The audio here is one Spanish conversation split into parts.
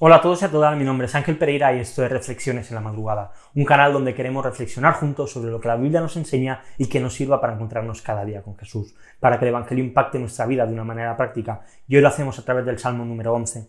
Hola a todos y a todas, mi nombre es Ángel Pereira y esto es Reflexiones en la Madrugada, un canal donde queremos reflexionar juntos sobre lo que la Biblia nos enseña y que nos sirva para encontrarnos cada día con Jesús, para que el Evangelio impacte nuestra vida de una manera práctica, y hoy lo hacemos a través del Salmo número 11.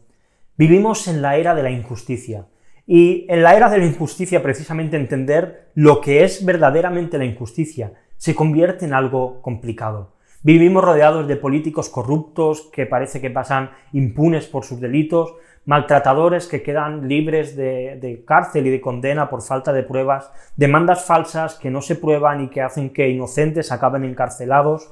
Vivimos en la era de la injusticia, y en la era de la injusticia precisamente entender lo que es verdaderamente la injusticia se convierte en algo complicado. Vivimos rodeados de políticos corruptos que parece que pasan impunes por sus delitos, maltratadores que quedan libres de, cárcel y de condena por falta de pruebas, demandas falsas que no se prueban y que hacen que inocentes acaben encarcelados,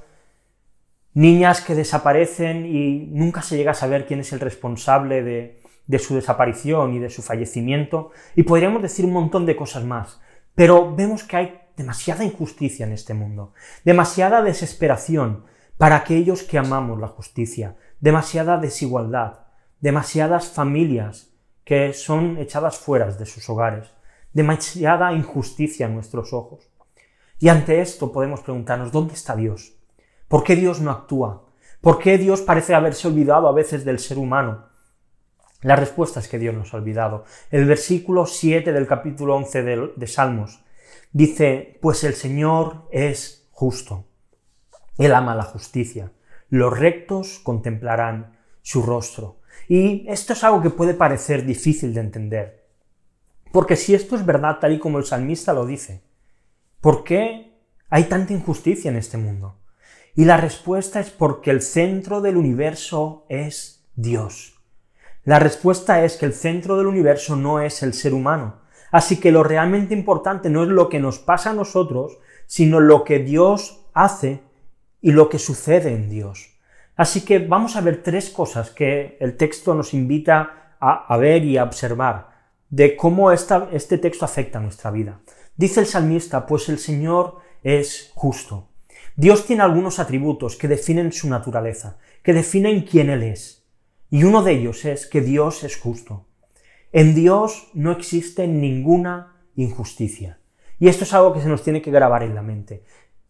niñas que desaparecen y nunca se llega a saber quién es el responsable de, de su desaparición y de su fallecimiento, y podríamos decir un montón de cosas más, pero vemos que hay demasiada injusticia en este mundo, demasiada desesperación para aquellos que amamos la justicia, demasiada desigualdad, demasiadas familias que son echadas fuera de sus hogares, demasiada injusticia en nuestros ojos. Y ante esto podemos preguntarnos, ¿dónde está Dios? ¿Por qué Dios no actúa? ¿Por qué Dios parece haberse olvidado a veces del ser humano? La respuesta es que Dios nos ha olvidado. El versículo 7 del capítulo 11 de, de Salmos dice, pues el Señor es justo. Él ama la justicia. Los rectos contemplarán su rostro. Y esto es algo que puede parecer difícil de entender. Porque si esto es verdad tal y como el salmista lo dice, ¿por qué hay tanta injusticia en este mundo? Y la respuesta es porque el centro del universo es Dios. La respuesta es que el centro del universo no es el ser humano. Así que lo realmente importante no es lo que nos pasa a nosotros, sino lo que Dios hace y lo que sucede en Dios. Así que vamos a ver tres cosas que el texto nos invita a, ver y a observar de cómo este texto afecta a nuestra vida. Dice el salmista, pues el Señor es justo. Dios tiene algunos atributos que definen su naturaleza, que definen quién Él es. Y uno de ellos es que Dios es justo. En Dios no existe ninguna injusticia. Y esto es algo que se nos tiene que grabar en la mente.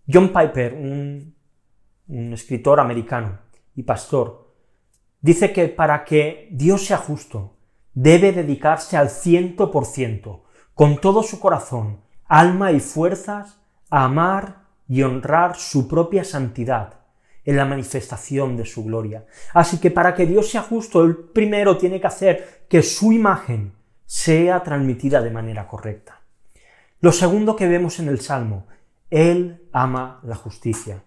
John Piper, un escritor americano, y pastor, dice que para que Dios sea justo, debe dedicarse al ciento por ciento, con todo su corazón, alma y fuerzas, a amar y honrar su propia santidad en la manifestación de su gloria. Así que para que Dios sea justo, Él primero tiene que hacer que su imagen sea transmitida de manera correcta. Lo segundo que vemos en el Salmo, Él ama la justicia.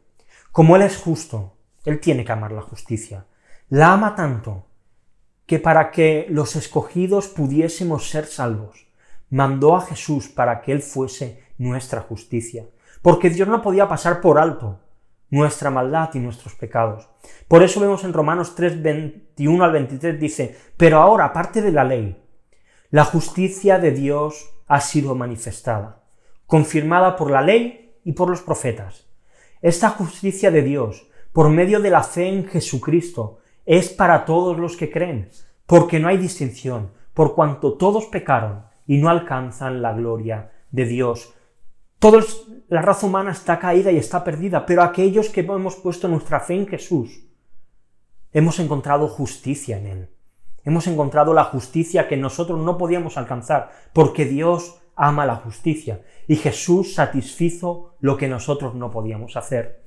Como Él es justo, él tiene que amar la justicia. La ama tanto que para que los escogidos pudiésemos ser salvos, mandó a Jesús para que Él fuese nuestra justicia. Porque Dios no podía pasar por alto nuestra maldad y nuestros pecados. Por eso vemos en Romanos 3, 21 al 23 dice, pero ahora, aparte de la ley, la justicia de Dios ha sido manifestada, confirmada por la ley y por los profetas. Esta justicia de Dios por medio de la fe en Jesucristo es para todos los que creen, porque no hay distinción, por cuanto todos pecaron y no alcanzan la gloria de Dios. Toda la raza humana está caída y está perdida, pero aquellos que hemos puesto nuestra fe en Jesús, hemos encontrado justicia en Él. Hemos encontrado la justicia que nosotros no podíamos alcanzar, porque Dios ama la justicia y Jesús satisfizo lo que nosotros no podíamos hacer.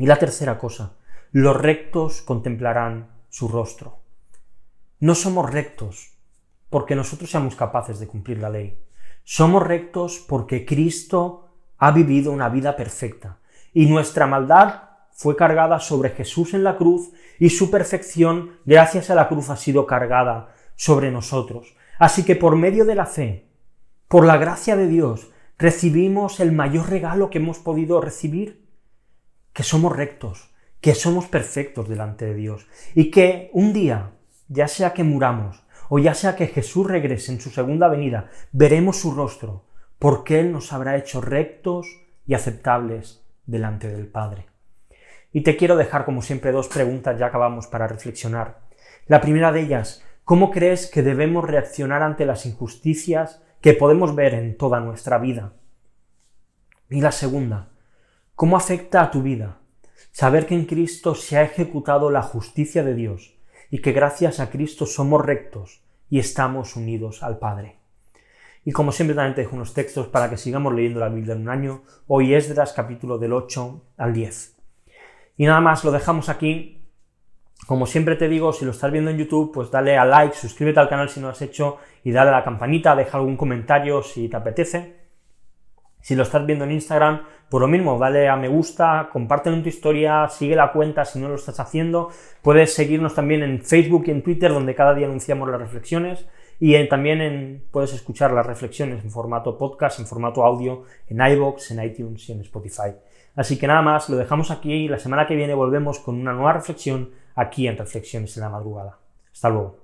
Y la tercera cosa, los rectos contemplarán su rostro. No somos rectos porque nosotros seamos capaces de cumplir la ley. Somos rectos porque Cristo ha vivido una vida perfecta y nuestra maldad fue cargada sobre Jesús en la cruz y su perfección gracias a la cruz ha sido cargada sobre nosotros. Así que por medio de la fe, por la gracia de Dios, recibimos el mayor regalo que hemos podido recibir que somos rectos, que somos perfectos delante de Dios y que un día, ya sea que muramos o ya sea que Jesús regrese en su segunda venida, veremos su rostro, porque Él nos habrá hecho rectos y aceptables delante del Padre. Y te quiero dejar, como siempre, dos preguntas, ya acabamos para reflexionar. La primera de ellas, ¿cómo crees que debemos reaccionar ante las injusticias que podemos ver en toda nuestra vida? Y la segunda, ¿Cómo afecta a tu vida saber que en Cristo se ha ejecutado la justicia de Dios y que gracias a Cristo somos rectos y estamos unidos al Padre. Y como siempre también te dejo unos textos para que sigamos leyendo la Biblia en un año. Hoy Esdras capítulo del 8 al 10. Y nada más, lo dejamos aquí. Como siempre te digo, si lo estás viendo en YouTube, pues dale a like, suscríbete al canal si no lo has hecho y dale a la campanita, deja algún comentario si te apetece. Si lo estás viendo en Instagram, por lo mismo, dale a me gusta, compártelo en tu historia, sigue la cuenta si no lo estás haciendo. Puedes seguirnos también en Facebook y en Twitter, donde cada día anunciamos las reflexiones. Y también puedes escuchar las reflexiones en formato podcast, en formato audio, en iBox, en iTunes y en Spotify. Así que nada más, lo dejamos aquí y la semana que viene volvemos con una nueva reflexión aquí en Reflexiones en la Madrugada. Hasta luego.